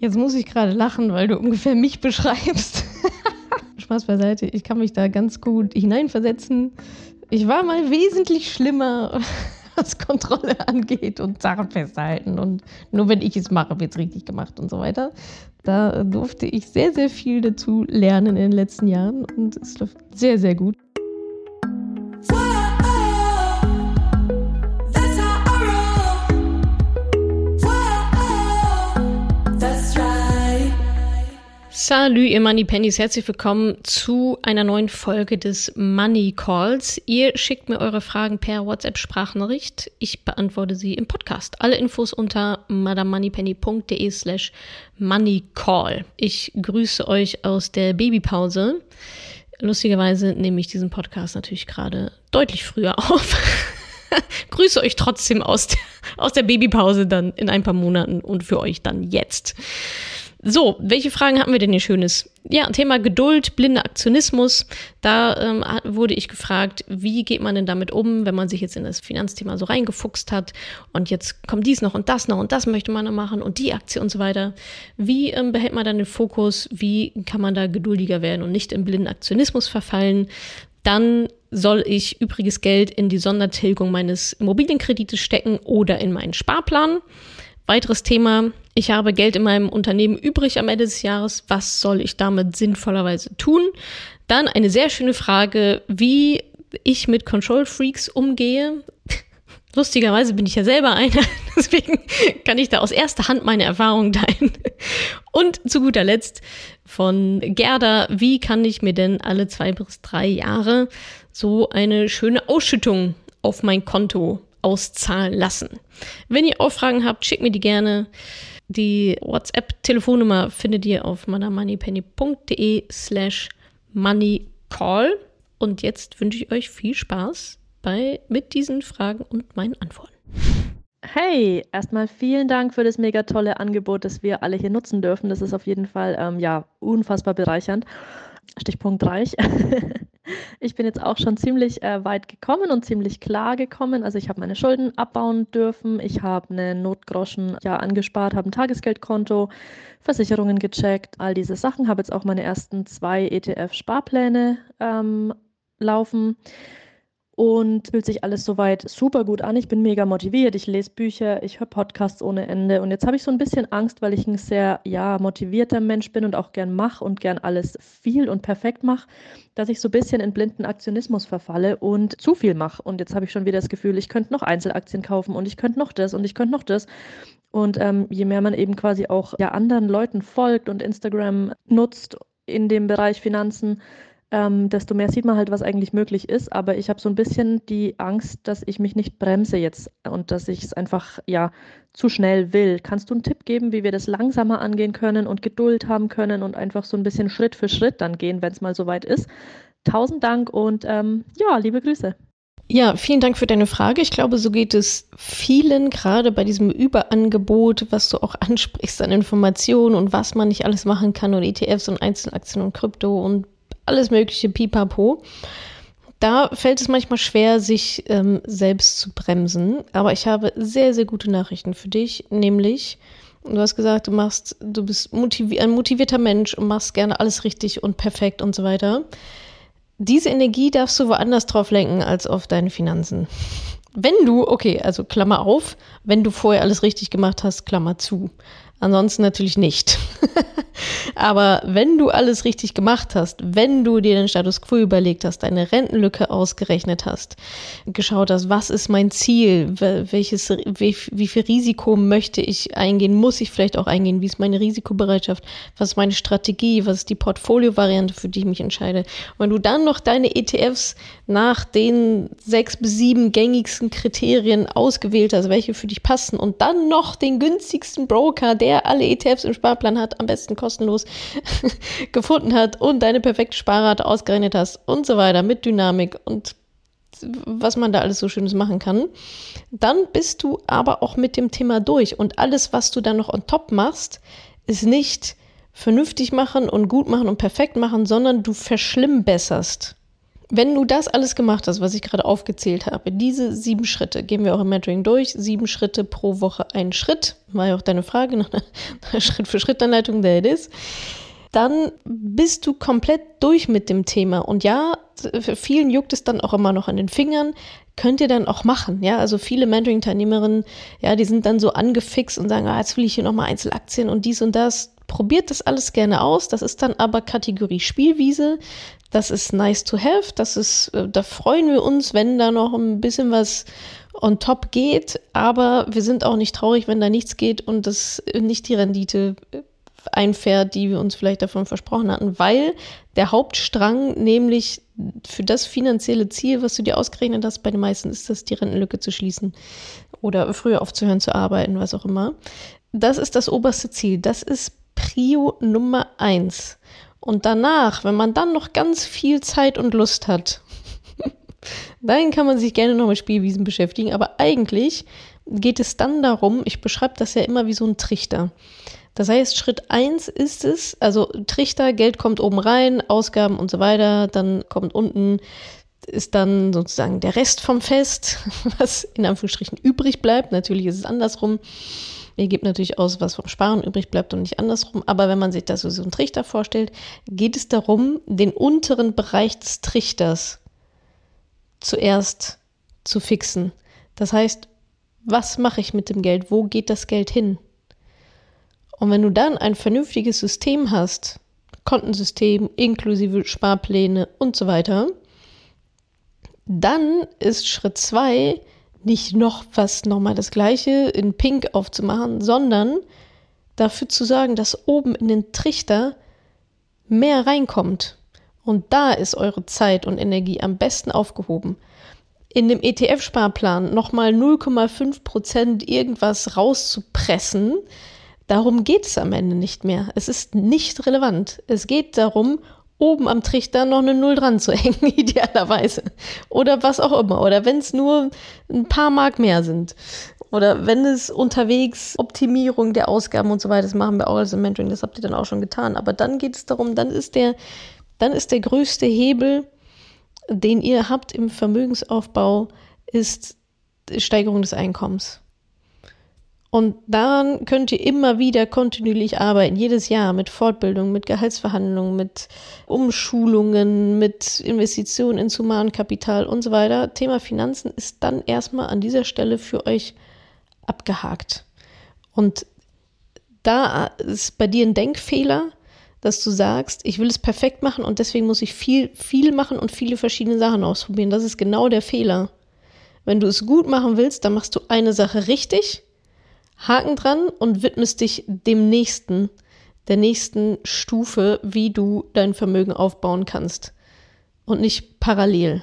Jetzt muss ich gerade lachen, weil du ungefähr mich beschreibst. Spaß beiseite, ich kann mich da ganz gut hineinversetzen. Ich war mal wesentlich schlimmer, was Kontrolle angeht und Sachen festhalten. Und nur wenn ich es mache, wird es richtig gemacht und so weiter. Da durfte ich sehr, sehr viel dazu lernen in den letzten Jahren und es läuft sehr, sehr gut. Salut, ihr Money Pennies. Herzlich willkommen zu einer neuen Folge des Money Calls. Ihr schickt mir eure Fragen per WhatsApp-Sprachnachricht. Ich beantworte sie im Podcast. Alle Infos unter madamoneypenny.de slash moneycall. Ich grüße euch aus der Babypause. Lustigerweise nehme ich diesen Podcast natürlich gerade deutlich früher auf. grüße euch trotzdem aus der, aus der Babypause dann in ein paar Monaten und für euch dann jetzt. So, welche Fragen hatten wir denn hier Schönes? Ja, Thema Geduld, blinder Aktionismus. Da ähm, wurde ich gefragt, wie geht man denn damit um, wenn man sich jetzt in das Finanzthema so reingefuchst hat und jetzt kommt dies noch und das noch und das möchte man noch machen und die Aktie und so weiter. Wie ähm, behält man dann den Fokus? Wie kann man da geduldiger werden und nicht in blinden Aktionismus verfallen? Dann soll ich übriges Geld in die Sondertilgung meines Immobilienkredites stecken oder in meinen Sparplan. Weiteres Thema, ich habe Geld in meinem Unternehmen übrig am Ende des Jahres. Was soll ich damit sinnvollerweise tun? Dann eine sehr schöne Frage, wie ich mit Control Freaks umgehe. Lustigerweise bin ich ja selber einer, deswegen kann ich da aus erster Hand meine Erfahrungen teilen. Und zu guter Letzt von Gerda, wie kann ich mir denn alle zwei bis drei Jahre so eine schöne Ausschüttung auf mein Konto auszahlen lassen. Wenn ihr auch Fragen habt, schickt mir die gerne. Die WhatsApp-Telefonnummer findet ihr auf manamoneypenny.de slash moneycall. Und jetzt wünsche ich euch viel Spaß bei, mit diesen Fragen und meinen Antworten. Hey, erstmal vielen Dank für das mega tolle Angebot, das wir alle hier nutzen dürfen. Das ist auf jeden Fall ähm, ja unfassbar bereichernd. Stichpunkt reich. ich bin jetzt auch schon ziemlich äh, weit gekommen und ziemlich klar gekommen. Also ich habe meine Schulden abbauen dürfen. Ich habe eine Notgroschen ja angespart, habe ein Tagesgeldkonto, Versicherungen gecheckt, all diese Sachen. Habe jetzt auch meine ersten zwei ETF-Sparpläne ähm, laufen und fühlt sich alles soweit super gut an. Ich bin mega motiviert, ich lese Bücher, ich höre Podcasts ohne Ende. Und jetzt habe ich so ein bisschen Angst, weil ich ein sehr ja motivierter Mensch bin und auch gern mache und gern alles viel und perfekt mache, dass ich so ein bisschen in blinden Aktionismus verfalle und zu viel mache und jetzt habe ich schon wieder das Gefühl, ich könnte noch Einzelaktien kaufen und ich könnte noch das und ich könnte noch das. Und ähm, je mehr man eben quasi auch ja anderen Leuten folgt und Instagram nutzt in dem Bereich Finanzen, ähm, desto mehr sieht man halt, was eigentlich möglich ist. Aber ich habe so ein bisschen die Angst, dass ich mich nicht bremse jetzt und dass ich es einfach ja zu schnell will. Kannst du einen Tipp geben, wie wir das langsamer angehen können und Geduld haben können und einfach so ein bisschen Schritt für Schritt dann gehen, wenn es mal soweit ist? Tausend Dank und ähm, ja, liebe Grüße. Ja, vielen Dank für deine Frage. Ich glaube, so geht es vielen, gerade bei diesem Überangebot, was du auch ansprichst an Informationen und was man nicht alles machen kann und ETFs und Einzelaktien und Krypto und alles mögliche Pipapo. Da fällt es manchmal schwer, sich ähm, selbst zu bremsen. Aber ich habe sehr, sehr gute Nachrichten für dich, nämlich Du hast gesagt, du machst, du bist motivi ein motivierter Mensch und machst gerne alles richtig und perfekt und so weiter. Diese Energie darfst du woanders drauf lenken als auf deine Finanzen. Wenn du, okay, also Klammer auf, wenn du vorher alles richtig gemacht hast, Klammer zu. Ansonsten natürlich nicht. Aber wenn du alles richtig gemacht hast, wenn du dir den Status quo überlegt hast, deine Rentenlücke ausgerechnet hast, geschaut hast, was ist mein Ziel, welches, wie, wie viel Risiko möchte ich eingehen, muss ich vielleicht auch eingehen, wie ist meine Risikobereitschaft, was ist meine Strategie, was ist die Portfolio-Variante, für die ich mich entscheide. Und wenn du dann noch deine ETFs nach den sechs bis sieben gängigsten Kriterien ausgewählt hast, welche für dich passen und dann noch den günstigsten Broker, der der alle ETFs im Sparplan hat, am besten kostenlos gefunden hat und deine perfekte Sparrate ausgerechnet hast und so weiter mit Dynamik und was man da alles so Schönes machen kann, dann bist du aber auch mit dem Thema durch. Und alles, was du dann noch on top machst, ist nicht vernünftig machen und gut machen und perfekt machen, sondern du verschlimmbesserst Wenn du das alles gemacht hast, was ich gerade aufgezählt habe, diese sieben Schritte, gehen wir auch im Mentoring durch, sieben Schritte pro Woche, ein Schritt, war ja auch deine Frage nach einer Schritt-für-Schritt-Anleitung, there it is, dann bist du komplett durch mit dem Thema. Und ja, für vielen juckt es dann auch immer noch an den Fingern, könnt ihr dann auch machen. Ja, also viele Mentoring-Teilnehmerinnen, ja, die sind dann so angefixt und sagen, ah, jetzt will ich hier nochmal Einzelaktien und dies und das. Probiert das alles gerne aus. Das ist dann aber Kategorie Spielwiese. Das ist nice to have. Das ist, äh, da freuen wir uns, wenn da noch ein bisschen was on top geht. Aber wir sind auch nicht traurig, wenn da nichts geht und das nicht die Rendite einfährt, die wir uns vielleicht davon versprochen hatten, weil der Hauptstrang, nämlich für das finanzielle Ziel, was du dir ausgerechnet hast, bei den meisten ist das, die Rentenlücke zu schließen oder früher aufzuhören zu arbeiten, was auch immer. Das ist das oberste Ziel. Das ist Prio Nummer eins. Und danach, wenn man dann noch ganz viel Zeit und Lust hat, dann kann man sich gerne noch mit Spielwiesen beschäftigen. Aber eigentlich geht es dann darum, ich beschreibe das ja immer wie so ein Trichter. Das heißt, Schritt eins ist es, also Trichter, Geld kommt oben rein, Ausgaben und so weiter, dann kommt unten ist dann sozusagen der Rest vom Fest, was in Anführungsstrichen übrig bleibt. Natürlich ist es andersrum. Ihr gebt natürlich aus, was vom Sparen übrig bleibt und nicht andersrum. Aber wenn man sich das so einen Trichter vorstellt, geht es darum, den unteren Bereich des Trichters zuerst zu fixen. Das heißt, was mache ich mit dem Geld? Wo geht das Geld hin? Und wenn du dann ein vernünftiges System hast, Kontensystem inklusive Sparpläne und so weiter, dann ist Schritt zwei nicht noch was nochmal das gleiche in Pink aufzumachen, sondern dafür zu sagen, dass oben in den Trichter mehr reinkommt. Und da ist eure Zeit und Energie am besten aufgehoben. In dem ETF-Sparplan nochmal 0,5 Prozent irgendwas rauszupressen, Darum geht es am Ende nicht mehr. Es ist nicht relevant. Es geht darum, oben am Trichter noch eine Null dran zu hängen, idealerweise. Oder was auch immer. Oder wenn es nur ein paar Mark mehr sind. Oder wenn es unterwegs Optimierung der Ausgaben und so weiter, das machen wir auch als Mentoring, das habt ihr dann auch schon getan. Aber dann geht es darum, dann ist der, dann ist der größte Hebel, den ihr habt im Vermögensaufbau, ist Steigerung des Einkommens. Und daran könnt ihr immer wieder kontinuierlich arbeiten, jedes Jahr mit Fortbildung, mit Gehaltsverhandlungen, mit Umschulungen, mit Investitionen ins Humankapital und so weiter. Thema Finanzen ist dann erstmal an dieser Stelle für euch abgehakt. Und da ist bei dir ein Denkfehler, dass du sagst, ich will es perfekt machen und deswegen muss ich viel, viel machen und viele verschiedene Sachen ausprobieren. Das ist genau der Fehler. Wenn du es gut machen willst, dann machst du eine Sache richtig Haken dran und widmest dich dem nächsten, der nächsten Stufe, wie du dein Vermögen aufbauen kannst. Und nicht parallel.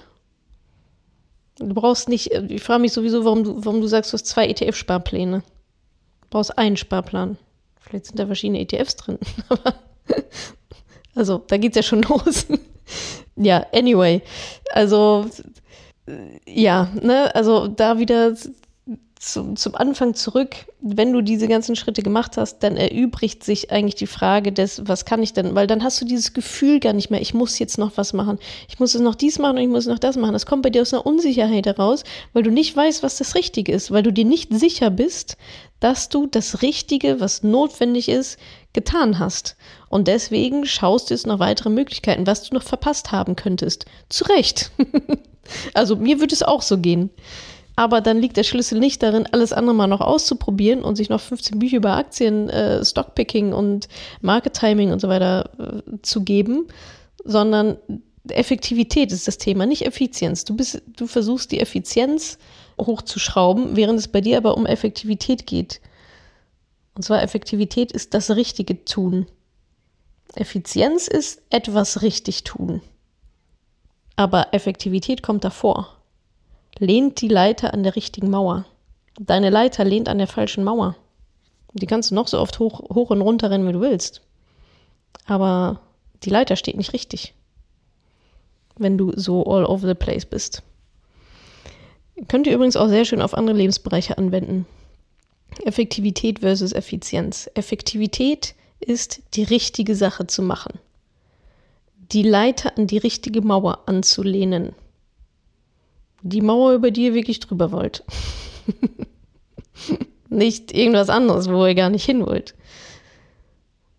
Du brauchst nicht, ich frage mich sowieso, warum du, warum du sagst, du hast zwei ETF-Sparpläne. Du brauchst einen Sparplan. Vielleicht sind da verschiedene ETFs drin. also, da geht's ja schon los. ja, anyway. Also, ja, ne, also da wieder zum, zum Anfang zurück, wenn du diese ganzen Schritte gemacht hast, dann erübrigt sich eigentlich die Frage des, was kann ich denn? Weil dann hast du dieses Gefühl gar nicht mehr, ich muss jetzt noch was machen. Ich muss es noch dies machen und ich muss noch das machen. Das kommt bei dir aus einer Unsicherheit heraus, weil du nicht weißt, was das Richtige ist, weil du dir nicht sicher bist, dass du das Richtige, was notwendig ist, getan hast. Und deswegen schaust du jetzt noch weitere Möglichkeiten, was du noch verpasst haben könntest. Zu Recht. also mir würde es auch so gehen. Aber dann liegt der Schlüssel nicht darin, alles andere mal noch auszuprobieren und sich noch 15 Bücher über Aktien, äh, Stockpicking und Market Timing und so weiter äh, zu geben, sondern Effektivität ist das Thema, nicht Effizienz. Du, bist, du versuchst die Effizienz hochzuschrauben, während es bei dir aber um Effektivität geht. Und zwar Effektivität ist das richtige Tun. Effizienz ist etwas richtig tun. Aber Effektivität kommt davor lehnt die Leiter an der richtigen Mauer. Deine Leiter lehnt an der falschen Mauer. Die kannst du noch so oft hoch, hoch und runter rennen, wie du willst. Aber die Leiter steht nicht richtig, wenn du so all over the place bist. Könnt ihr übrigens auch sehr schön auf andere Lebensbereiche anwenden. Effektivität versus Effizienz. Effektivität ist die richtige Sache zu machen. die Leiter an die richtige Mauer anzulehnen. Die Mauer, über die ihr wirklich drüber wollt. nicht irgendwas anderes, wo ihr gar nicht hin wollt.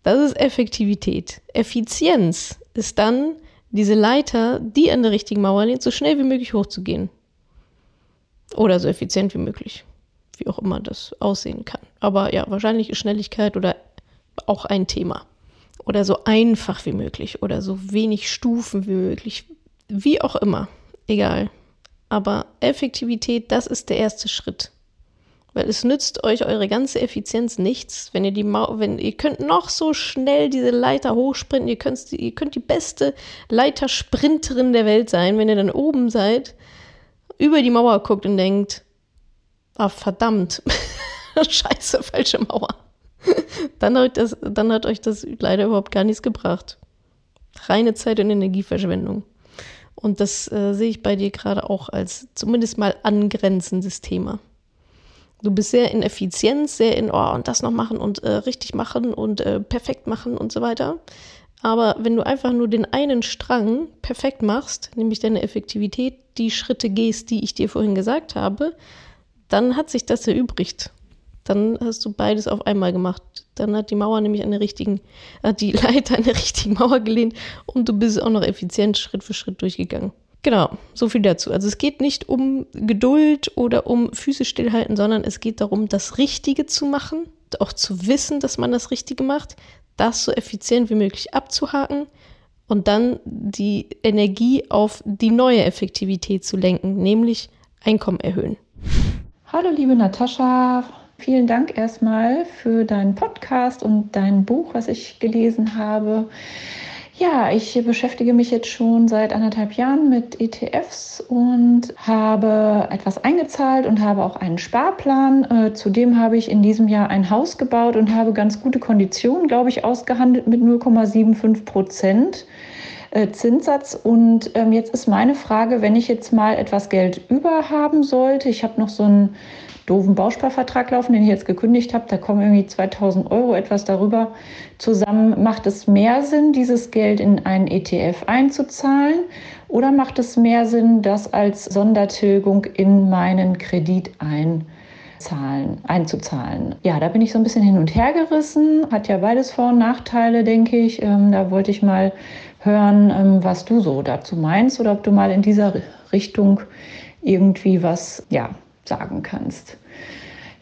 Das ist Effektivität. Effizienz ist dann, diese Leiter, die an der richtigen Mauer lehnt, so schnell wie möglich hochzugehen. Oder so effizient wie möglich. Wie auch immer das aussehen kann. Aber ja, wahrscheinlich ist Schnelligkeit oder auch ein Thema. Oder so einfach wie möglich. Oder so wenig Stufen wie möglich. Wie auch immer. Egal. Aber Effektivität, das ist der erste Schritt. Weil es nützt euch eure ganze Effizienz nichts, wenn ihr die Mau wenn ihr könnt noch so schnell diese Leiter hochsprinten, ihr könnt, ihr könnt die beste Leitersprinterin der Welt sein, wenn ihr dann oben seid, über die Mauer guckt und denkt, ah verdammt, scheiße, falsche Mauer. dann, hat das, dann hat euch das leider überhaupt gar nichts gebracht. Reine Zeit und Energieverschwendung. Und das äh, sehe ich bei dir gerade auch als zumindest mal angrenzendes Thema. Du bist sehr in Effizienz, sehr in, oh, und das noch machen und äh, richtig machen und äh, perfekt machen und so weiter. Aber wenn du einfach nur den einen Strang perfekt machst, nämlich deine Effektivität, die Schritte gehst, die ich dir vorhin gesagt habe, dann hat sich das erübrigt. Dann hast du beides auf einmal gemacht. Dann hat die Mauer nämlich an der richtigen, hat die Leiter an der richtigen Mauer gelehnt und du bist auch noch effizient Schritt für Schritt durchgegangen. Genau, so viel dazu. Also es geht nicht um Geduld oder um Füße stillhalten, sondern es geht darum, das Richtige zu machen, auch zu wissen, dass man das Richtige macht, das so effizient wie möglich abzuhaken und dann die Energie auf die neue Effektivität zu lenken, nämlich Einkommen erhöhen. Hallo liebe Natascha, vielen Dank erstmal für deinen Podcast und dein Buch, was ich gelesen habe. Ja, ich beschäftige mich jetzt schon seit anderthalb Jahren mit ETFs und habe etwas eingezahlt und habe auch einen Sparplan. Äh, zudem habe ich in diesem Jahr ein Haus gebaut und habe ganz gute Konditionen, glaube ich, ausgehandelt mit 0,75 Prozent. Äh, Zinssatz. Und ähm, jetzt ist meine Frage, wenn ich jetzt mal etwas Geld über haben sollte, ich habe noch so einen doofen Bausparvertrag laufen, den ich jetzt gekündigt habe. Da kommen irgendwie 2000 Euro etwas darüber zusammen. Macht es mehr Sinn, dieses Geld in einen ETF einzuzahlen? Oder macht es mehr Sinn, das als Sondertilgung in meinen Kredit einzahlen, einzuzahlen? Ja, da bin ich so ein bisschen hin und her gerissen. Hat ja beides Vor- und Nachteile, denke ich. Ähm, da wollte ich mal hören, ähm, was du so dazu meinst oder ob du mal in dieser Richtung irgendwie was ja, sagen kannst.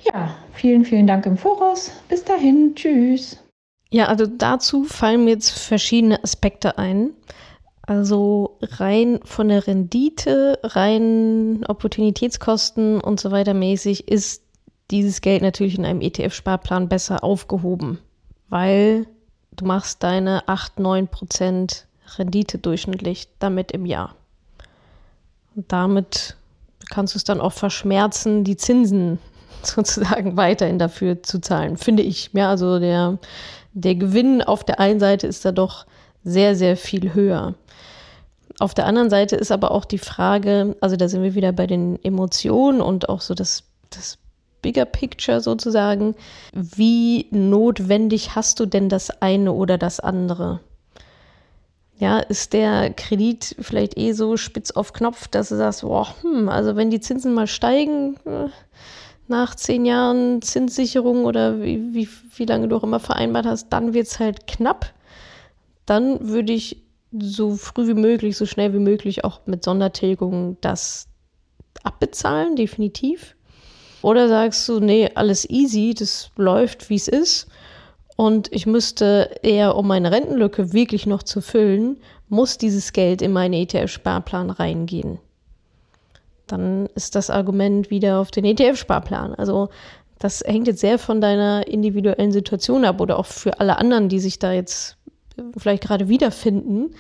Ja, vielen, vielen Dank im Voraus. Bis dahin, tschüss. Ja, also dazu fallen mir jetzt verschiedene Aspekte ein. Also rein von der Rendite, rein Opportunitätskosten und so weiter mäßig ist dieses Geld natürlich in einem ETF-Sparplan besser aufgehoben, weil du machst deine 8, 9 Prozent Rendite durchschnittlich damit im Jahr. Und damit kannst du es dann auch verschmerzen, die Zinsen sozusagen weiterhin dafür zu zahlen, finde ich. Ja, also der, der Gewinn auf der einen Seite ist da doch sehr, sehr viel höher. Auf der anderen Seite ist aber auch die Frage, also da sind wir wieder bei den Emotionen und auch so das, das Bigger Picture sozusagen. Wie notwendig hast du denn das eine oder das andere? Ja, ist der Kredit vielleicht eh so spitz auf Knopf, dass du sagst, boah, hm, also wenn die Zinsen mal steigen, äh, nach zehn Jahren Zinssicherung oder wie, wie, wie lange du auch immer vereinbart hast, dann wird es halt knapp. Dann würde ich so früh wie möglich, so schnell wie möglich auch mit Sondertilgung das abbezahlen, definitiv. Oder sagst du, nee, alles easy, das läuft, wie es ist und ich müsste eher, um meine Rentenlücke wirklich noch zu füllen, muss dieses Geld in meinen ETF-Sparplan reingehen. Dann ist das Argument wieder auf den ETF-Sparplan. Also das hängt jetzt sehr von deiner individuellen Situation ab oder auch für alle anderen, die sich da jetzt vielleicht gerade wiederfinden,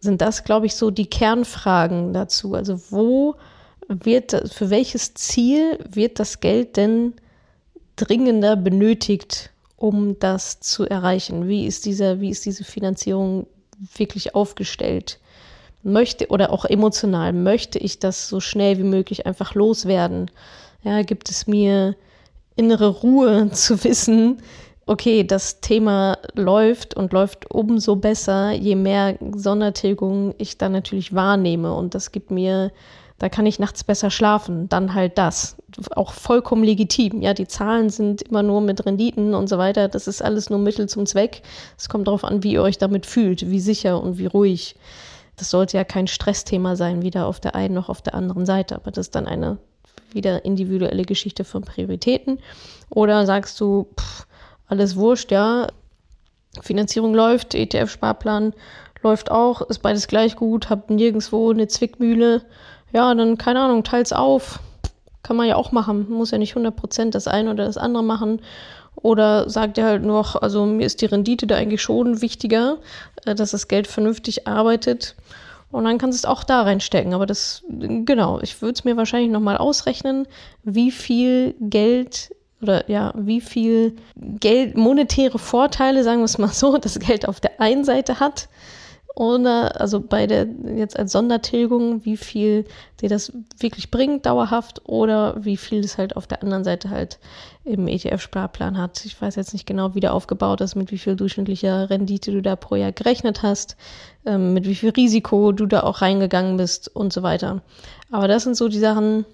sind das, glaube ich, so die Kernfragen dazu. Also wo wird, für welches Ziel wird das Geld denn dringender benötigt um das zu erreichen? Wie ist diese, wie ist diese Finanzierung wirklich aufgestellt? Möchte oder auch emotional, möchte ich das so schnell wie möglich einfach loswerden? Ja, gibt es mir innere Ruhe zu wissen, okay, das Thema läuft und läuft umso besser, je mehr Sondertilgung ich dann natürlich wahrnehme. Und das gibt mir, da kann ich nachts besser schlafen. Dann halt das. Auch vollkommen legitim. Ja, die Zahlen sind immer nur mit Renditen und so weiter. Das ist alles nur Mittel zum Zweck. Es kommt darauf an, wie ihr euch damit fühlt, wie sicher und wie ruhig. Das sollte ja kein Stressthema sein, weder auf der einen noch auf der anderen Seite. Aber das ist dann eine wieder individuelle Geschichte von Prioritäten. Oder sagst du, pff, alles wurscht, ja. Finanzierung läuft, ETF-Sparplan läuft auch, ist beides gleich gut, hab nirgendwo eine Zwickmühle. Ja, dann, keine Ahnung, teils auf. Kann man ja auch machen. Muss ja nicht 100% das eine oder das andere machen. Oder sagt ihr halt noch, also mir ist die Rendite da eigentlich schon wichtiger, äh, dass das Geld vernünftig arbeitet. Und dann kannst du es auch da reinstecken. Aber das, genau, ich würde es mir wahrscheinlich nochmal ausrechnen, wie viel Geld oder ja, wie viel Geld, monetäre Vorteile, sagen wir es mal so, das Geld auf der einen Seite hat. Oder also bei der jetzt als Sondertilgung, wie viel dir das wirklich bringt, dauerhaft, oder wie viel es halt auf der anderen Seite halt im ETF-Sparplan hat. Ich weiß jetzt nicht genau, wie der aufgebaut ist, mit wie viel durchschnittlicher Rendite du da pro Jahr gerechnet hast, ähm, mit wie viel Risiko du da auch reingegangen bist und so weiter. Aber das sind so die Sachen,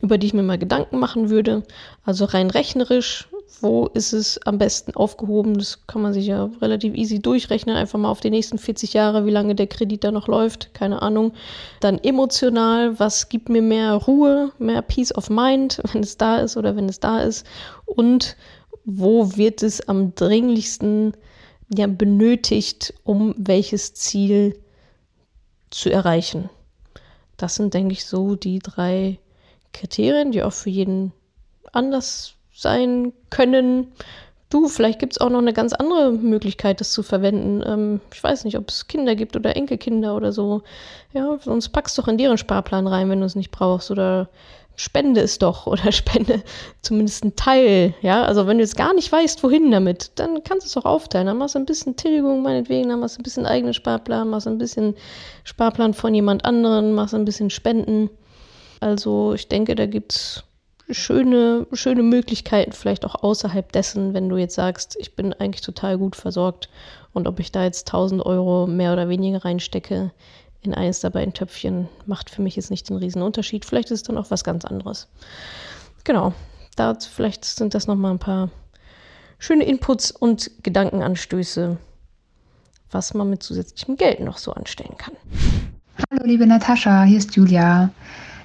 über die ich mir mal Gedanken machen würde. Also rein rechnerisch, wo ist es am besten aufgehoben? Das kann man sich ja relativ easy durchrechnen. Einfach mal auf die nächsten 40 Jahre, wie lange der Kredit da noch läuft, keine Ahnung. Dann emotional, was gibt mir mehr Ruhe, mehr Peace of Mind, wenn es da ist oder wenn es da ist? Und wo wird es am dringlichsten ja, benötigt, um welches Ziel zu erreichen? Das sind, denke ich, so die drei Kriterien, die auch für jeden anders sein können. Du, vielleicht gibt es auch noch eine ganz andere Möglichkeit, das zu verwenden. Ähm, ich weiß nicht, ob es Kinder gibt oder Enkelkinder oder so. Ja, sonst packst du doch in deren Sparplan rein, wenn du es nicht brauchst. Oder spende es doch oder spende zumindest einen Teil. Ja, also wenn du jetzt gar nicht weißt, wohin damit, dann kannst du es auch aufteilen. Dann machst du ein bisschen Tilgung meinetwegen, dann machst du ein bisschen eigenen Sparplan, machst ein bisschen Sparplan von jemand anderen, machst ein bisschen Spenden. Also ich denke, da gibt es schöne, schöne Möglichkeiten, vielleicht auch außerhalb dessen, wenn du jetzt sagst, ich bin eigentlich total gut versorgt und ob ich da jetzt 1000 Euro mehr oder weniger reinstecke in eines der beiden Töpfchen, macht für mich jetzt nicht den riesen Unterschied. Vielleicht ist es dann auch was ganz anderes. Genau, da vielleicht sind das nochmal ein paar schöne Inputs und Gedankenanstöße, was man mit zusätzlichem Geld noch so anstellen kann. Hallo liebe Natascha, hier ist Julia.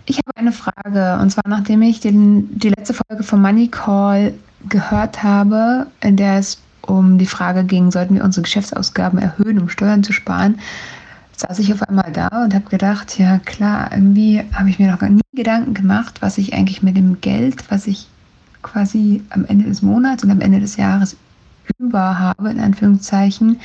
Ich habe eine Frage und zwar nachdem ich den, die letzte Folge von Money Call gehört habe, in der es um die Frage ging, sollten wir unsere Geschäftsausgaben erhöhen, um Steuern zu sparen, saß ich auf einmal da und habe gedacht, ja klar, irgendwie habe ich mir noch nie Gedanken gemacht, was ich eigentlich mit dem Geld, was ich quasi am Ende des Monats und am Ende des Jahres über habe, in Anführungszeichen,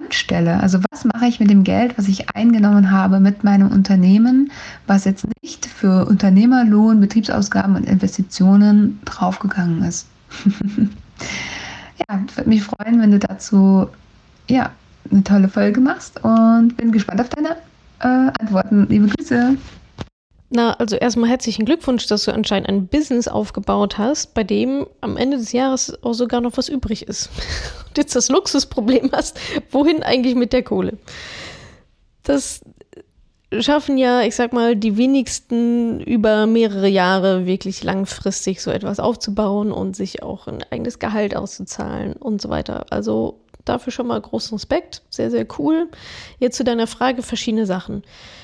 anstelle. Also was mache ich mit dem Geld, was ich eingenommen habe mit meinem Unternehmen, was jetzt nicht für Unternehmerlohn, Betriebsausgaben und Investitionen draufgegangen ist. ja, würde mich freuen, wenn du dazu ja, eine tolle Folge machst und bin gespannt auf deine äh, Antworten. Liebe Grüße. Na, also erstmal herzlichen Glückwunsch, dass du anscheinend ein Business aufgebaut hast, bei dem am Ende des Jahres auch sogar noch was übrig ist. Und jetzt das Luxusproblem hast, wohin eigentlich mit der Kohle? Das schaffen ja, ich sag mal, die wenigsten über mehrere Jahre wirklich langfristig so etwas aufzubauen und sich auch ein eigenes Gehalt auszuzahlen und so weiter. Also dafür schon mal großen Respekt. Sehr, sehr cool. Jetzt zu deiner Frage verschiedene Sachen.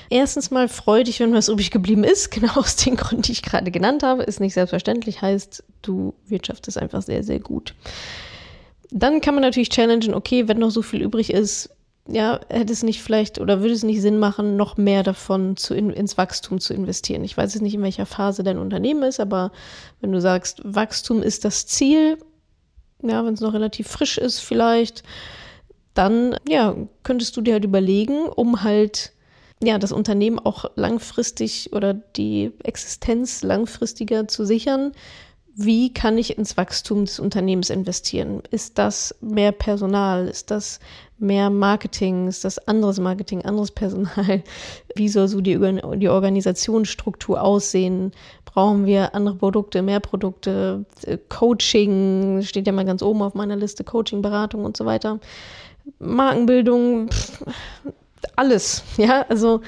Erstens mal freu dich, wenn was übrig geblieben ist. Genau aus den Gründen, die ich gerade genannt habe. Ist nicht selbstverständlich, heißt, du wirtschaftest einfach sehr, sehr gut. Dann kann man natürlich challengen, okay, wenn noch so viel übrig ist, ja, hätte es nicht vielleicht oder würde es nicht Sinn machen, noch mehr davon zu in, ins Wachstum zu investieren? Ich weiß jetzt nicht, in welcher Phase dein Unternehmen ist, aber wenn du sagst, Wachstum ist das Ziel, ja, wenn es noch relativ frisch ist vielleicht, dann ja, könntest du dir halt überlegen, um halt ja, das Unternehmen auch langfristig oder die Existenz langfristiger zu sichern, wie kann ich ins Wachstum des Unternehmens investieren? Ist das mehr Personal? Ist das mehr Marketing? Ist das anderes Marketing, anderes Personal? Wie soll so die, die Organisationsstruktur aussehen? Brauchen wir andere Produkte, mehr Produkte? Coaching steht ja mal ganz oben auf meiner Liste, Coaching, Beratung und so weiter. Markenbildung, pff, alles, ja, also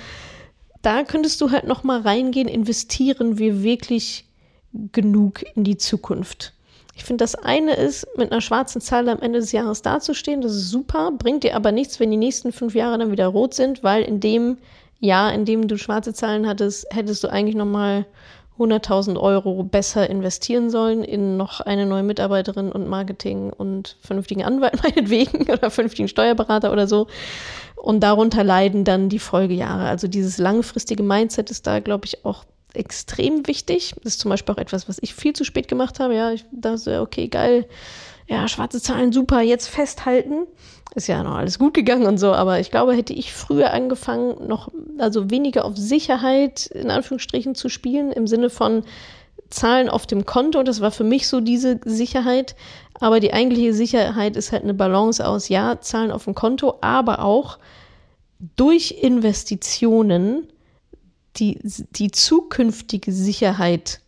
da könntest du halt noch mal reingehen, investieren wir wirklich genug in die Zukunft. Ich finde, das eine ist, mit einer schwarzen Zahl am Ende des Jahres dazustehen, das ist super, bringt dir aber nichts, wenn die nächsten fünf Jahre dann wieder rot sind, weil in dem Jahr, in dem du schwarze Zahlen hattest, hättest du eigentlich nochmal 100.000 Euro besser investieren sollen in noch eine neue Mitarbeiterin und Marketing und vernünftigen Anwalt meinetwegen oder vernünftigen Steuerberater oder so. Und darunter leiden dann die Folgejahre. Also dieses langfristige Mindset ist da, glaube ich, auch extrem wichtig. Das ist zum Beispiel auch etwas, was ich viel zu spät gemacht habe. Ja, ich dachte, okay, geil. Ja, schwarze Zahlen, super, jetzt festhalten. Ist ja noch alles gut gegangen und so, aber ich glaube, hätte ich früher angefangen, noch, also weniger auf Sicherheit in Anführungsstrichen zu spielen, im Sinne von Zahlen auf dem Konto. Das war für mich so diese Sicherheit. Aber die eigentliche Sicherheit ist halt eine Balance aus, ja, Zahlen auf dem Konto, aber auch durch Investitionen die, die zukünftige Sicherheit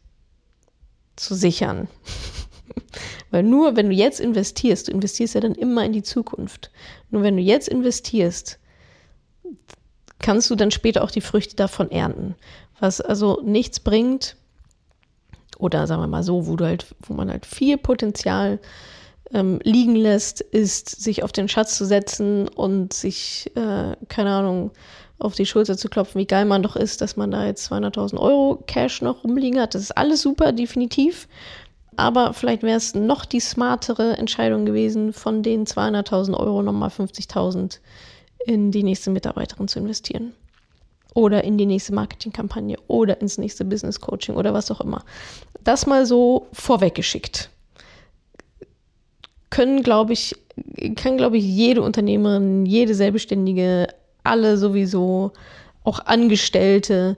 zu sichern. Weil nur wenn du jetzt investierst, du investierst ja dann immer in die Zukunft. Nur wenn du jetzt investierst, kannst du dann später auch die Früchte davon ernten. Was also nichts bringt, oder sagen wir mal so, wo du halt, wo man halt viel Potenzial ähm, liegen lässt, ist, sich auf den Schatz zu setzen und sich, äh, keine Ahnung, auf die Schulter zu klopfen, wie geil man doch ist, dass man da jetzt 200.000 Euro Cash noch rumliegen hat. Das ist alles super, definitiv. Aber vielleicht wäre es noch die smartere Entscheidung gewesen, von den 200.000 Euro nochmal 50.000 in die nächste Mitarbeiterin zu investieren. Oder in die nächste Marketingkampagne oder ins nächste Business Coaching oder was auch immer. Das mal so vorweggeschickt. Können, glaube ich, kann, glaube ich, jede Unternehmerin, jede Selbstständige alle sowieso, auch Angestellte,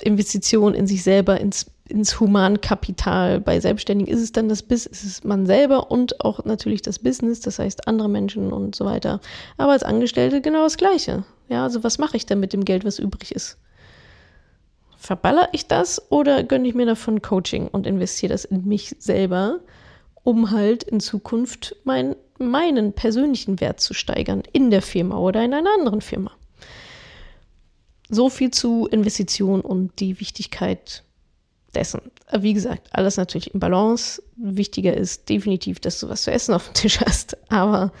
Investitionen in sich selber, ins, ins Humankapital. Bei Selbstständigen ist es dann das Business, ist es man selber und auch natürlich das Business, das heißt andere Menschen und so weiter. Aber als Angestellte genau das Gleiche. Ja, also was mache ich dann mit dem Geld, was übrig ist? Verballer ich das oder gönne ich mir davon Coaching und investiere das in mich selber, um halt in Zukunft mein, meinen persönlichen Wert zu steigern in der Firma oder in einer anderen Firma? So viel zu Investition und die Wichtigkeit dessen. Wie gesagt, alles natürlich im Balance. Wichtiger ist definitiv, dass du was zu essen auf dem Tisch hast, aber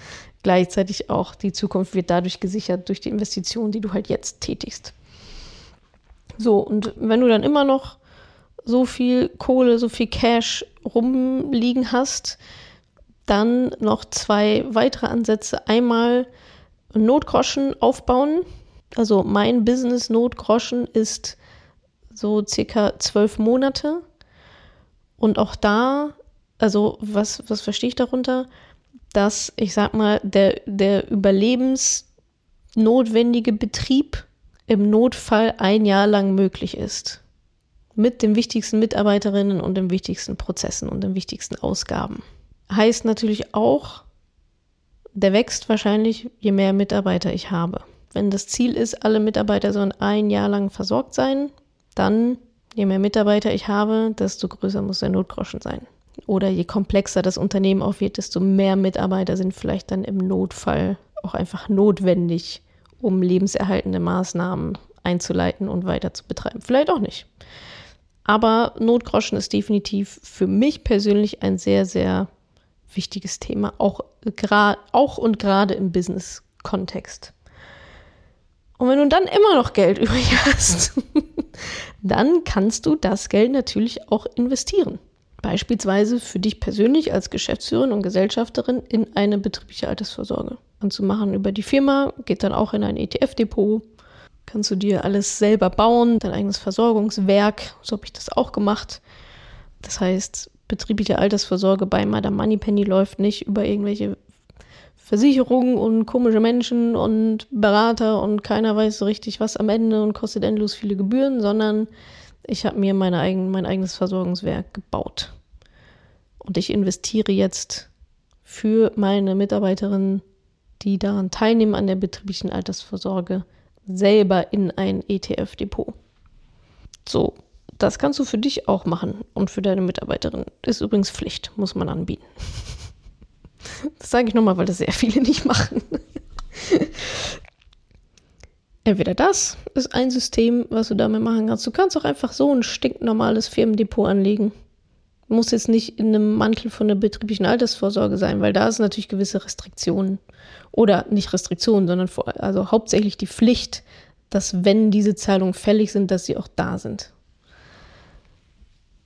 gleichzeitig auch die Zukunft wird dadurch gesichert durch die Investitionen, die du halt jetzt tätigst. So, und wenn du dann immer noch so viel Kohle, so viel Cash rumliegen hast, dann noch zwei weitere Ansätze. Einmal Notgroschen aufbauen, also mein Business Notgroschen ist so circa zwölf Monate. Und auch da, also was, was verstehe ich darunter? Dass, ich sag mal, der, der überlebensnotwendige Betrieb im Notfall ein Jahr lang möglich ist. Mit den wichtigsten Mitarbeiterinnen und den wichtigsten Prozessen und den wichtigsten Ausgaben. Heißt natürlich auch, der wächst wahrscheinlich, je mehr Mitarbeiter ich habe. Wenn das Ziel ist, alle Mitarbeiter sollen ein Jahr lang versorgt sein, dann, je mehr Mitarbeiter ich habe, desto größer muss der Notgroschen sein. Oder je komplexer das Unternehmen auch wird, desto mehr Mitarbeiter sind vielleicht dann im Notfall auch einfach notwendig, um lebenserhaltende Maßnahmen einzuleiten und weiter zu betreiben. Vielleicht auch nicht. Aber Notgroschen ist definitiv für mich persönlich ein sehr, sehr wichtiges Thema, auch, auch und gerade im Business-Kontext. Und wenn du dann immer noch Geld übrig hast, dann kannst du das Geld natürlich auch investieren. Beispielsweise für dich persönlich als Geschäftsführerin und Gesellschafterin in eine betriebliche Altersvorsorge. Anzumachen über die Firma, geht dann auch in ein ETF-Depot. Kannst du dir alles selber bauen, dein eigenes Versorgungswerk. So habe ich das auch gemacht. Das heißt, betriebliche Altersvorsorge bei Madame Moneypenny läuft nicht über irgendwelche Versicherungen und komische Menschen und Berater und keiner weiß so richtig was am Ende und kostet endlos viele Gebühren, sondern ich habe mir meine eigen, mein eigenes Versorgungswerk gebaut. Und ich investiere jetzt für meine Mitarbeiterinnen die daran teilnehmen an der betrieblichen Altersvorsorge, selber in ein ETF-Depot. So, das kannst du für dich auch machen und für deine Mitarbeiterin. Ist übrigens Pflicht, muss man anbieten. Das sage ich nochmal, weil das sehr viele nicht machen. Entweder das ist ein System, was du damit machen kannst. Du kannst auch einfach so ein stinknormales Firmendepot anlegen. Muss jetzt nicht in einem Mantel von der betrieblichen Altersvorsorge sein, weil da sind natürlich gewisse Restriktionen. Oder nicht Restriktionen, sondern vor, also hauptsächlich die Pflicht, dass wenn diese Zahlungen fällig sind, dass sie auch da sind.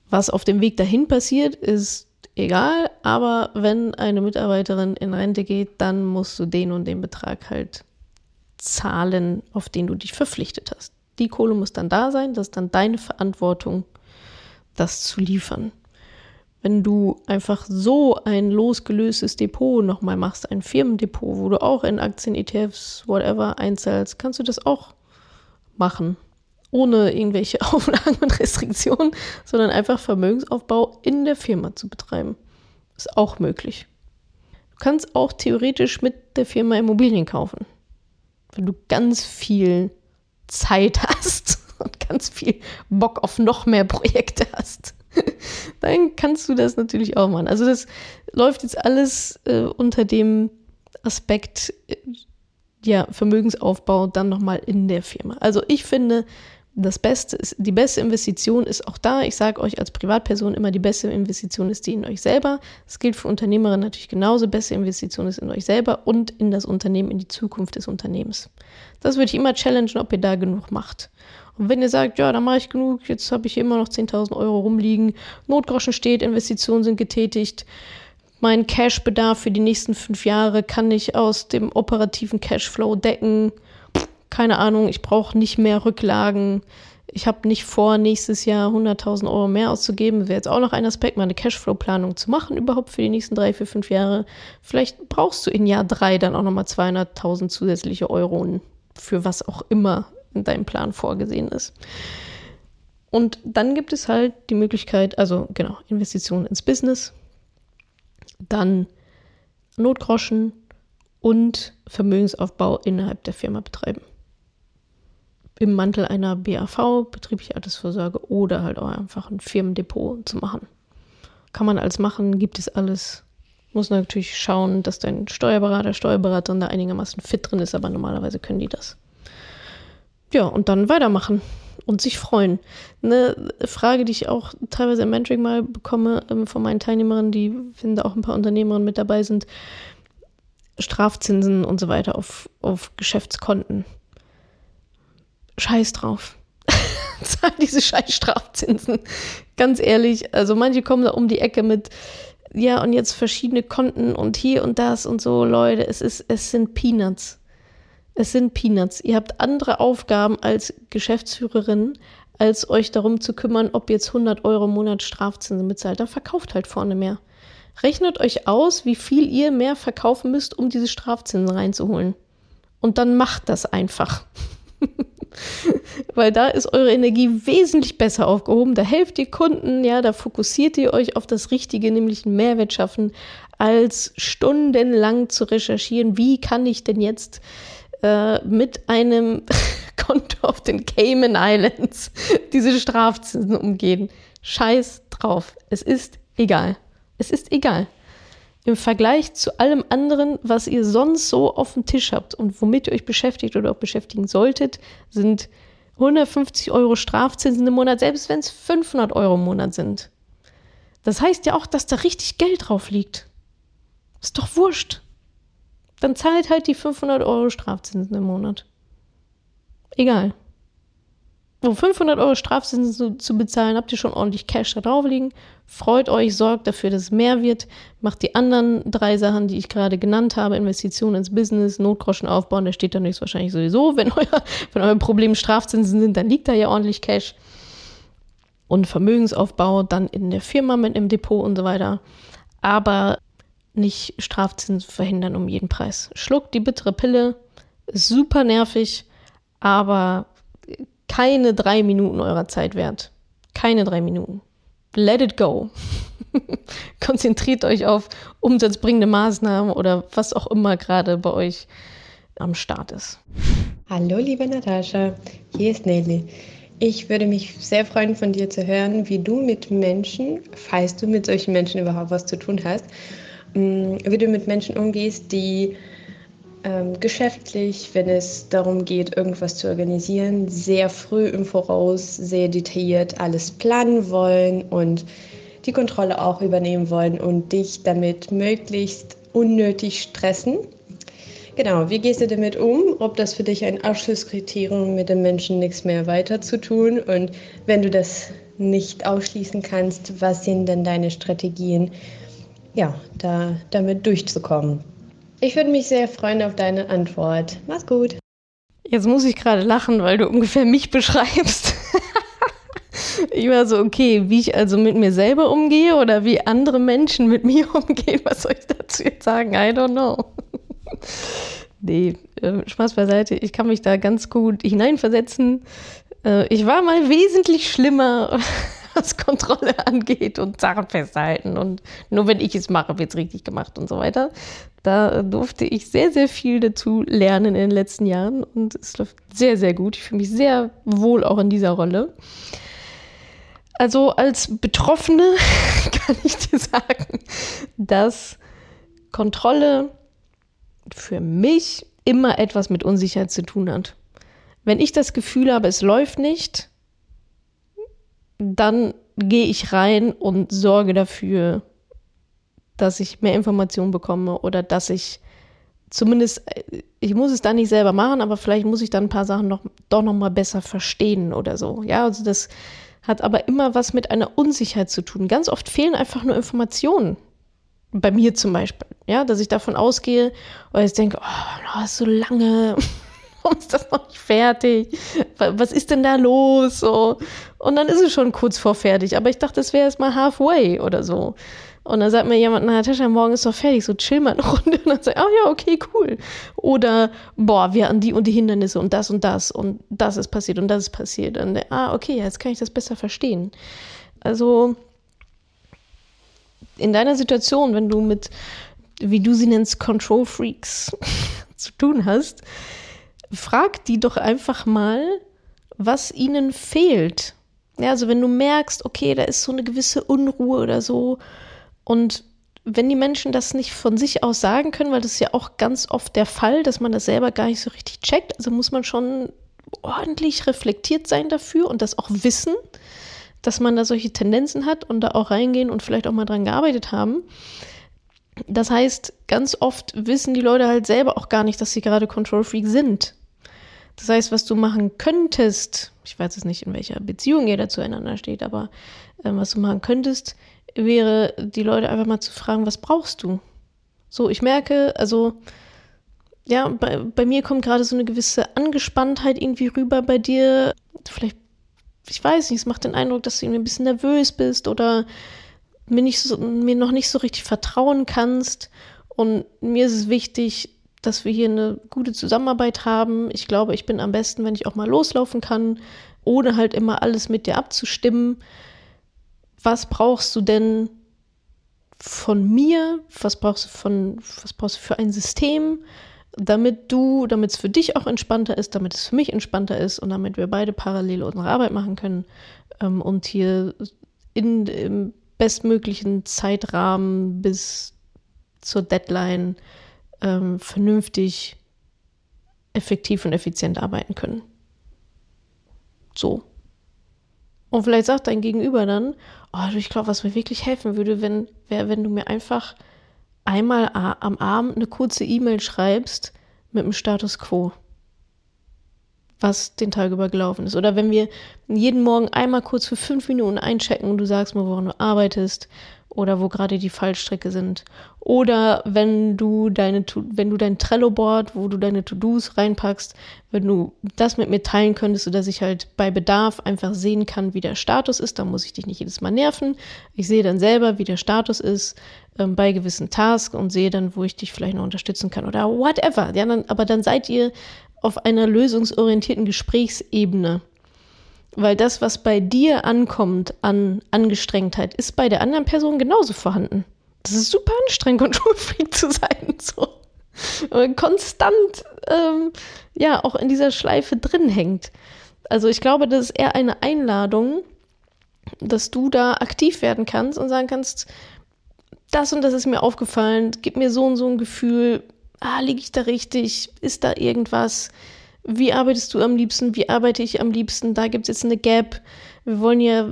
Was auf dem Weg dahin passiert, ist egal, aber wenn eine Mitarbeiterin in Rente geht, dann musst du den und den Betrag halt zahlen, auf den du dich verpflichtet hast. Die Kohle muss dann da sein, das ist dann deine Verantwortung, das zu liefern. Wenn du einfach so ein losgelöstes Depot nochmal machst, ein Firmendepot, wo du auch in Aktien, ETFs, whatever einzahlst, kannst du das auch machen. Ohne irgendwelche Auflagen und Restriktionen, sondern einfach Vermögensaufbau in der Firma zu betreiben. Ist auch möglich. Du kannst auch theoretisch mit der Firma Immobilien kaufen wenn du ganz viel Zeit hast und ganz viel Bock auf noch mehr Projekte hast, dann kannst du das natürlich auch machen. Also das läuft jetzt alles äh, unter dem Aspekt, äh, ja, Vermögensaufbau dann nochmal in der Firma. Also ich finde, das Beste die beste Investition ist auch da. Ich sage euch als Privatperson immer, die beste Investition ist die in euch selber. Das gilt für Unternehmerinnen natürlich genauso. Beste Investition ist in euch selber und in das Unternehmen, in die Zukunft des Unternehmens. Das würde ich immer challengen, ob ihr da genug macht. Und wenn ihr sagt, ja, da mache ich genug, jetzt habe ich hier immer noch 10.000 Euro rumliegen, Notgroschen steht, Investitionen sind getätigt, mein Cashbedarf für die nächsten fünf Jahre kann ich aus dem operativen Cashflow decken, keine Ahnung, ich brauche nicht mehr Rücklagen. Ich habe nicht vor, nächstes Jahr 100.000 Euro mehr auszugeben. Wäre jetzt auch noch ein Aspekt, mal eine Cashflow-Planung zu machen, überhaupt für die nächsten drei, vier, fünf Jahre. Vielleicht brauchst du in Jahr drei dann auch nochmal 200.000 zusätzliche Euro für was auch immer in deinem Plan vorgesehen ist. Und dann gibt es halt die Möglichkeit, also genau, Investitionen ins Business, dann Notgroschen und Vermögensaufbau innerhalb der Firma betreiben im Mantel einer BAV, betriebliche Altersvorsorge, oder halt auch einfach ein Firmendepot zu machen. Kann man alles machen, gibt es alles. Muss natürlich schauen, dass dein Steuerberater, Steuerberaterin da einigermaßen fit drin ist, aber normalerweise können die das. Ja, und dann weitermachen und sich freuen. Eine Frage, die ich auch teilweise im Mentoring mal bekomme ähm, von meinen Teilnehmerinnen, die finden da auch ein paar Unternehmerinnen mit dabei sind, Strafzinsen und so weiter auf, auf Geschäftskonten scheiß drauf. Zahl diese scheiß Strafzinsen. Ganz ehrlich, also manche kommen da um die Ecke mit, ja, und jetzt verschiedene Konten und hier und das und so, Leute, es ist, es sind Peanuts. Es sind Peanuts. Ihr habt andere Aufgaben als Geschäftsführerin, als euch darum zu kümmern, ob jetzt 100 Euro im Monat Strafzinsen bezahlt. Dann verkauft halt vorne mehr. Rechnet euch aus, wie viel ihr mehr verkaufen müsst, um diese Strafzinsen reinzuholen. Und dann macht das einfach. Weil da ist eure Energie wesentlich besser aufgehoben. Da helft ihr Kunden, ja, da fokussiert ihr euch auf das Richtige, nämlich einen Mehrwert schaffen, als stundenlang zu recherchieren, wie kann ich denn jetzt äh, mit einem Konto auf den Cayman Islands diese Strafzinsen umgehen. Scheiß drauf. Es ist egal. Es ist egal im Vergleich zu allem anderen, was ihr sonst so auf dem Tisch habt und womit ihr euch beschäftigt oder auch beschäftigen solltet, sind 150 Euro Strafzinsen im Monat, selbst wenn es 500 Euro im Monat sind. Das heißt ja auch, dass da richtig Geld drauf liegt. Ist doch wurscht. Dann zahlt halt die 500 Euro Strafzinsen im Monat. Egal. Um 500 Euro Strafzinsen zu, zu, bezahlen, habt ihr schon ordentlich Cash drauf liegen. Freut euch, sorgt dafür, dass es mehr wird. Macht die anderen drei Sachen, die ich gerade genannt habe, Investitionen ins Business, Notgroschen aufbauen, da steht dann nichts wahrscheinlich sowieso. Wenn euer, wenn euer Problem Strafzinsen sind, dann liegt da ja ordentlich Cash. Und Vermögensaufbau dann in der Firma mit einem Depot und so weiter. Aber nicht Strafzinsen verhindern um jeden Preis. Schluckt die bittere Pille, ist super nervig, aber keine drei Minuten eurer Zeit wert. Keine drei Minuten. Let it go. Konzentriert euch auf umsatzbringende Maßnahmen oder was auch immer gerade bei euch am Start ist. Hallo, liebe Natascha, hier ist Nelly. Ich würde mich sehr freuen, von dir zu hören, wie du mit Menschen, falls du mit solchen Menschen überhaupt was zu tun hast, mm, wie du mit Menschen umgehst, die ähm, geschäftlich, wenn es darum geht, irgendwas zu organisieren, sehr früh im Voraus, sehr detailliert alles planen wollen und die Kontrolle auch übernehmen wollen und dich damit möglichst unnötig stressen. Genau, wie gehst du damit um? Ob das für dich ein Ausschlusskriterium mit dem Menschen nichts mehr weiter zu tun und wenn du das nicht ausschließen kannst, was sind denn deine Strategien, ja, da damit durchzukommen? Ich würde mich sehr freuen auf deine Antwort. Mach's gut. Jetzt muss ich gerade lachen, weil du ungefähr mich beschreibst. ich war so, okay, wie ich also mit mir selber umgehe oder wie andere Menschen mit mir umgehen, was soll ich dazu jetzt sagen? I don't know. nee, äh, Spaß beiseite. Ich kann mich da ganz gut hineinversetzen. Äh, ich war mal wesentlich schlimmer was Kontrolle angeht und Sachen festhalten. Und nur wenn ich es mache, wird es richtig gemacht und so weiter. Da durfte ich sehr, sehr viel dazu lernen in den letzten Jahren und es läuft sehr, sehr gut. Ich fühle mich sehr wohl auch in dieser Rolle. Also als Betroffene kann ich dir sagen, dass Kontrolle für mich immer etwas mit Unsicherheit zu tun hat. Wenn ich das Gefühl habe, es läuft nicht, dann gehe ich rein und sorge dafür, dass ich mehr Informationen bekomme oder dass ich zumindest, äh, ich muss es dann nicht selber machen, aber vielleicht muss ich dann ein paar Sachen noch, doch noch mal besser verstehen oder so. Ja, also das hat aber immer was mit einer Unsicherheit zu tun. Ganz oft fehlen einfach nur Informationen. Bei mir zum Beispiel, ja, dass ich davon ausgehe oder jetzt denke, oh, das ist so lange, warum ist das noch nicht fertig? Was ist denn da los? So. Und dann ist es schon kurz vor fertig. Aber ich dachte, es wäre erst mal halfway oder so. Und dann sagt mir jemand, na, Natascha, morgen ist doch fertig, so chill mal eine Runde. Und dann sagt oh ja, okay, cool. Oder, boah, wir hatten die und die Hindernisse und das und das und das ist passiert und das ist passiert. Und ah, okay, jetzt kann ich das besser verstehen. Also, in deiner Situation, wenn du mit, wie du sie nennst, Control Freaks zu tun hast, frag die doch einfach mal, was ihnen fehlt. Ja, also wenn du merkst, okay, da ist so eine gewisse Unruhe oder so und wenn die Menschen das nicht von sich aus sagen können, weil das ist ja auch ganz oft der Fall, dass man das selber gar nicht so richtig checkt, also muss man schon ordentlich reflektiert sein dafür und das auch wissen, dass man da solche Tendenzen hat und da auch reingehen und vielleicht auch mal dran gearbeitet haben. Das heißt, ganz oft wissen die Leute halt selber auch gar nicht, dass sie gerade Control Freak sind. Das heißt, was du machen könntest, ich weiß jetzt nicht, in welcher Beziehung ihr da zueinander steht, aber äh, was du machen könntest, wäre, die Leute einfach mal zu fragen, was brauchst du? So, ich merke, also, ja, bei, bei mir kommt gerade so eine gewisse Angespanntheit irgendwie rüber bei dir. Vielleicht, ich weiß nicht, es macht den Eindruck, dass du irgendwie ein bisschen nervös bist oder mir, nicht so, mir noch nicht so richtig vertrauen kannst. Und mir ist es wichtig, dass wir hier eine gute Zusammenarbeit haben. Ich glaube, ich bin am besten, wenn ich auch mal loslaufen kann, ohne halt immer alles mit dir abzustimmen. Was brauchst du denn von mir? Was brauchst du von, was brauchst du für ein System, damit du, damit es für dich auch entspannter ist, damit es für mich entspannter ist und damit wir beide parallel unsere Arbeit machen können ähm, und hier in, im bestmöglichen Zeitrahmen bis zur Deadline ähm, vernünftig, effektiv und effizient arbeiten können. So. Und vielleicht sagt dein Gegenüber dann, oh, ich glaube, was mir wirklich helfen würde, wenn, wäre, wenn du mir einfach einmal am Abend eine kurze E-Mail schreibst mit dem Status quo, was den Tag über gelaufen ist. Oder wenn wir jeden Morgen einmal kurz für fünf Minuten einchecken und du sagst mir, woran du arbeitest oder wo gerade die Fallstrecke sind. Oder wenn du deine, wenn du dein Trello-Board, wo du deine To-Dos reinpackst, wenn du das mit mir teilen könntest, sodass ich halt bei Bedarf einfach sehen kann, wie der Status ist, dann muss ich dich nicht jedes Mal nerven. Ich sehe dann selber, wie der Status ist ähm, bei gewissen Tasks und sehe dann, wo ich dich vielleicht noch unterstützen kann oder whatever. Ja, dann, aber dann seid ihr auf einer lösungsorientierten Gesprächsebene. Weil das, was bei dir ankommt an Angestrengtheit, ist bei der anderen Person genauso vorhanden. Das ist super anstrengend, Control-Freak zu sein. So. Konstant ähm, ja auch in dieser Schleife drin hängt. Also ich glaube, das ist eher eine Einladung, dass du da aktiv werden kannst und sagen kannst, das und das ist mir aufgefallen, gib mir so und so ein Gefühl, ah, liege ich da richtig, ist da irgendwas, wie arbeitest du am liebsten, wie arbeite ich am liebsten, da gibt es jetzt eine Gap, wir wollen ja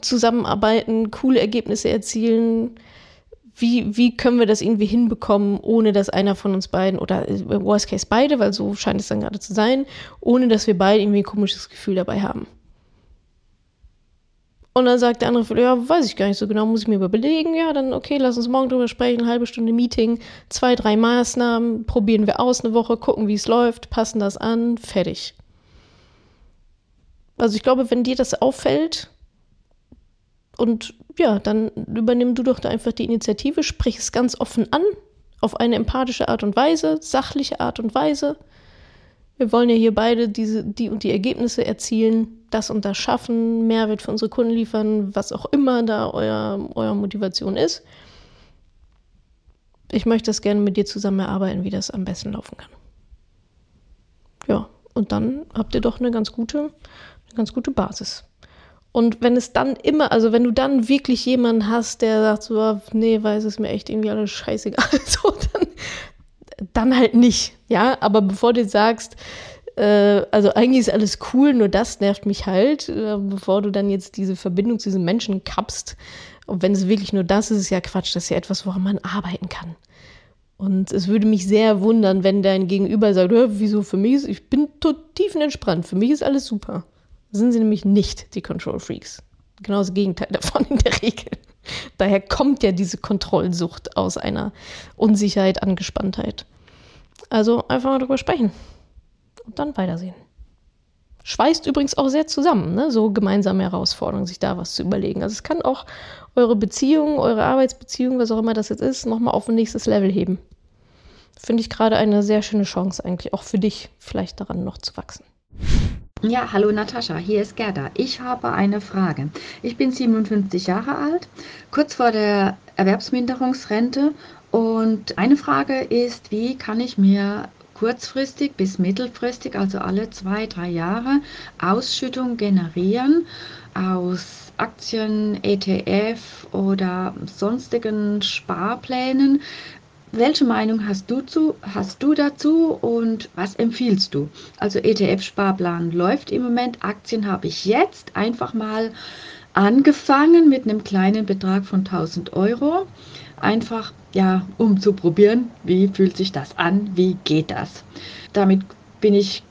zusammenarbeiten, coole Ergebnisse erzielen, wie, wie können wir das irgendwie hinbekommen, ohne dass einer von uns beiden, oder im Worst Case beide, weil so scheint es dann gerade zu sein, ohne dass wir beide irgendwie ein komisches Gefühl dabei haben. Und dann sagt der andere, ja, weiß ich gar nicht so genau, muss ich mir überlegen. Ja, dann okay, lass uns morgen drüber sprechen, halbe Stunde Meeting, zwei, drei Maßnahmen, probieren wir aus eine Woche, gucken, wie es läuft, passen das an, fertig. Also ich glaube, wenn dir das auffällt und ja, dann übernimm du doch da einfach die Initiative, sprich es ganz offen an, auf eine empathische Art und Weise, sachliche Art und Weise. Wir wollen ja hier beide diese, die und die Ergebnisse erzielen das und das schaffen, Mehrwert für unsere Kunden liefern, was auch immer da euer, euer Motivation ist. Ich möchte das gerne mit dir zusammen erarbeiten, wie das am besten laufen kann. Ja, und dann habt ihr doch eine ganz gute, eine ganz gute Basis. Und wenn es dann immer, also wenn du dann wirklich jemanden hast, der sagt so, nee, weiß es mir echt irgendwie alles scheißegal, so, dann, dann halt nicht, ja. Aber bevor du sagst, äh, also eigentlich ist alles cool, nur das nervt mich halt, äh, bevor du dann jetzt diese Verbindung zu diesem Menschen kappst. Und wenn es wirklich nur das ist, ist ja Quatsch, das ist ja etwas, woran man arbeiten kann. Und es würde mich sehr wundern, wenn dein Gegenüber sagt, wieso für mich ist, ich bin tiefenentspannt, für mich ist alles super. Sind sie nämlich nicht, die Control Freaks. Genau das Gegenteil davon in der Regel. Daher kommt ja diese Kontrollsucht aus einer Unsicherheit, Angespanntheit. Also einfach mal drüber sprechen und dann weitersehen. Schweißt übrigens auch sehr zusammen, ne? so gemeinsame Herausforderungen, sich da was zu überlegen. Also es kann auch eure Beziehung, eure Arbeitsbeziehung, was auch immer das jetzt ist, nochmal auf ein nächstes Level heben. Finde ich gerade eine sehr schöne Chance eigentlich, auch für dich vielleicht daran noch zu wachsen. Ja, hallo Natascha, hier ist Gerda. Ich habe eine Frage. Ich bin 57 Jahre alt, kurz vor der Erwerbsminderungsrente und eine Frage ist, wie kann ich mir kurzfristig bis mittelfristig, also alle zwei, drei Jahre, Ausschüttung generieren aus Aktien, ETF oder sonstigen Sparplänen. Welche Meinung hast du, zu, hast du dazu und was empfiehlst du? Also ETF-Sparplan läuft im Moment, Aktien habe ich jetzt einfach mal angefangen mit einem kleinen Betrag von 1000 Euro. Einfach ja, um zu probieren, wie fühlt sich das an, wie geht das. Damit bin ich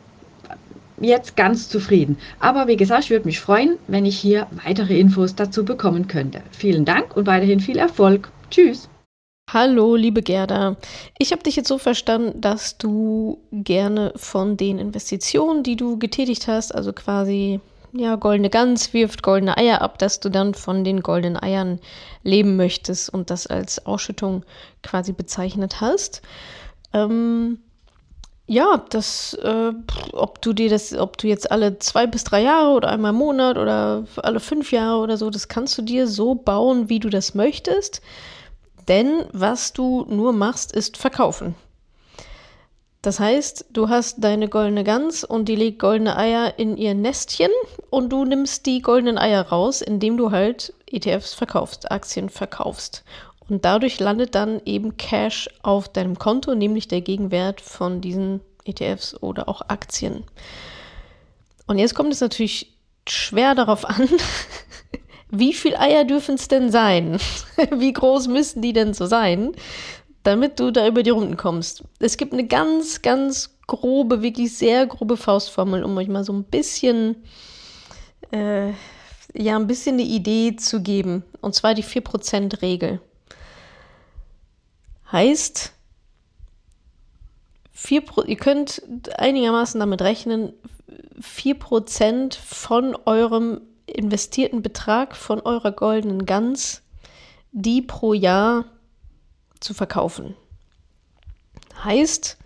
jetzt ganz zufrieden. Aber wie gesagt, ich würde mich freuen, wenn ich hier weitere Infos dazu bekommen könnte. Vielen Dank und weiterhin viel Erfolg. Tschüss. Hallo, liebe Gerda. Ich habe dich jetzt so verstanden, dass du gerne von den Investitionen, die du getätigt hast, also quasi ja, goldene Gans wirft goldene Eier ab, dass du dann von den goldenen Eiern leben möchtest und das als Ausschüttung quasi bezeichnet hast. Ähm, ja, das, äh, ob du dir das, ob du jetzt alle zwei bis drei Jahre oder einmal im Monat oder alle fünf Jahre oder so, das kannst du dir so bauen, wie du das möchtest. Denn was du nur machst, ist verkaufen. Das heißt, du hast deine goldene Gans und die legt goldene Eier in ihr Nestchen und du nimmst die goldenen Eier raus, indem du halt ETFs verkaufst, Aktien verkaufst. Und dadurch landet dann eben Cash auf deinem Konto, nämlich der Gegenwert von diesen ETFs oder auch Aktien. Und jetzt kommt es natürlich schwer darauf an, wie viel Eier dürfen es denn sein? wie groß müssen die denn so sein? damit du da über die Runden kommst. Es gibt eine ganz, ganz grobe, wirklich sehr grobe Faustformel, um euch mal so ein bisschen, äh, ja, ein bisschen eine Idee zu geben. Und zwar die 4%-Regel. Heißt, 4 ihr könnt einigermaßen damit rechnen, 4% von eurem investierten Betrag, von eurer goldenen Gans, die pro Jahr zu verkaufen. Heißt,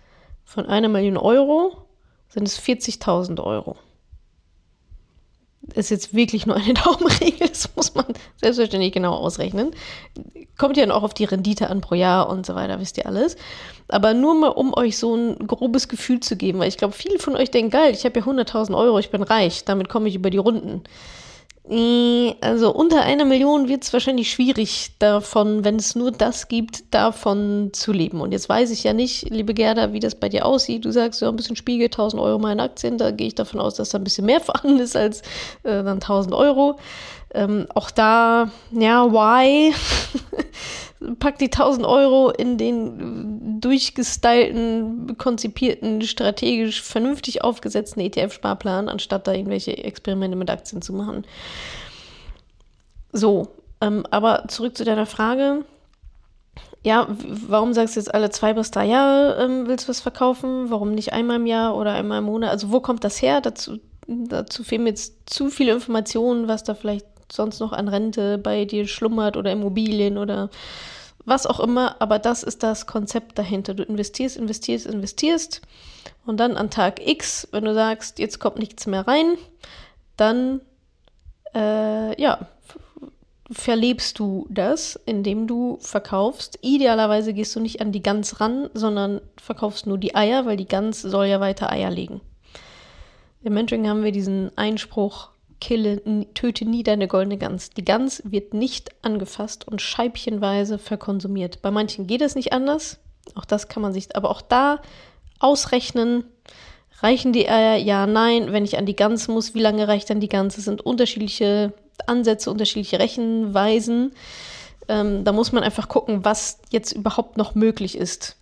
von einer Million Euro sind es 40.000 Euro. ist jetzt wirklich nur eine Daumenregel, das muss man selbstverständlich genau ausrechnen. Kommt ja auch auf die Rendite an pro Jahr und so weiter, wisst ihr alles. Aber nur mal, um euch so ein grobes Gefühl zu geben, weil ich glaube, viele von euch denken, geil, ich habe ja 100.000 Euro, ich bin reich, damit komme ich über die Runden. Also unter einer Million wird es wahrscheinlich schwierig davon, wenn es nur das gibt, davon zu leben. Und jetzt weiß ich ja nicht, liebe Gerda, wie das bei dir aussieht. Du sagst ja ein bisschen Spiegel, 1000 Euro mal in Aktien. Da gehe ich davon aus, dass da ein bisschen mehr vorhanden ist als äh, dann 1000 Euro. Ähm, auch da, ja, why? Pack die 1000 Euro in den durchgestylten, konzipierten, strategisch vernünftig aufgesetzten ETF-Sparplan, anstatt da irgendwelche Experimente mit Aktien zu machen. So, ähm, aber zurück zu deiner Frage. Ja, warum sagst du jetzt alle zwei bis drei Jahre ähm, willst du was verkaufen? Warum nicht einmal im Jahr oder einmal im Monat? Also wo kommt das her? Dazu, dazu fehlen mir jetzt zu viele Informationen, was da vielleicht sonst noch an Rente bei dir schlummert oder Immobilien oder was auch immer. Aber das ist das Konzept dahinter. Du investierst, investierst, investierst und dann an Tag X, wenn du sagst, jetzt kommt nichts mehr rein, dann äh, ja, verlebst du das, indem du verkaufst. Idealerweise gehst du nicht an die Gans ran, sondern verkaufst nur die Eier, weil die Gans soll ja weiter Eier legen. Im Mentoring haben wir diesen Einspruch, kille, töte nie deine goldene Gans. Die Gans wird nicht angefasst und scheibchenweise verkonsumiert. Bei manchen geht es nicht anders. Auch das kann man sich, aber auch da ausrechnen. Reichen die Eier? Ja, nein. Wenn ich an die Gans muss, wie lange reicht dann die Gans? Es sind unterschiedliche Ansätze, unterschiedliche Rechenweisen. Ähm, da muss man einfach gucken, was jetzt überhaupt noch möglich ist.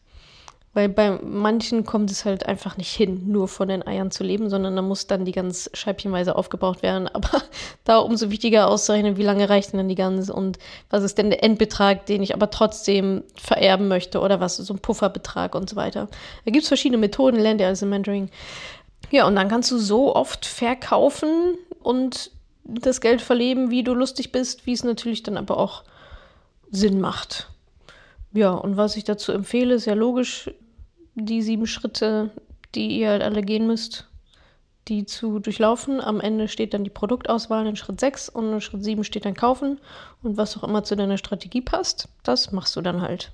Weil bei manchen kommt es halt einfach nicht hin, nur von den Eiern zu leben, sondern da muss dann die Gans scheibchenweise aufgebraucht werden. Aber da umso wichtiger auszurechnen, wie lange reicht denn dann die Gans und was ist denn der Endbetrag, den ich aber trotzdem vererben möchte oder was so ein Pufferbetrag und so weiter. Da gibt es verschiedene Methoden, lernt ihr im Mentoring. Ja, und dann kannst du so oft verkaufen und das Geld verleben, wie du lustig bist, wie es natürlich dann aber auch Sinn macht. Ja, und was ich dazu empfehle, ist ja logisch, die sieben Schritte, die ihr halt alle gehen müsst, die zu durchlaufen. Am Ende steht dann die Produktauswahl in Schritt 6 und in Schritt 7 steht dann Kaufen. Und was auch immer zu deiner Strategie passt, das machst du dann halt.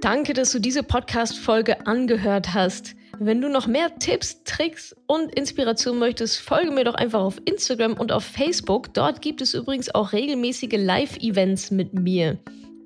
Danke, dass du diese Podcast-Folge angehört hast. Wenn du noch mehr Tipps, Tricks und Inspiration möchtest, folge mir doch einfach auf Instagram und auf Facebook. Dort gibt es übrigens auch regelmäßige Live-Events mit mir.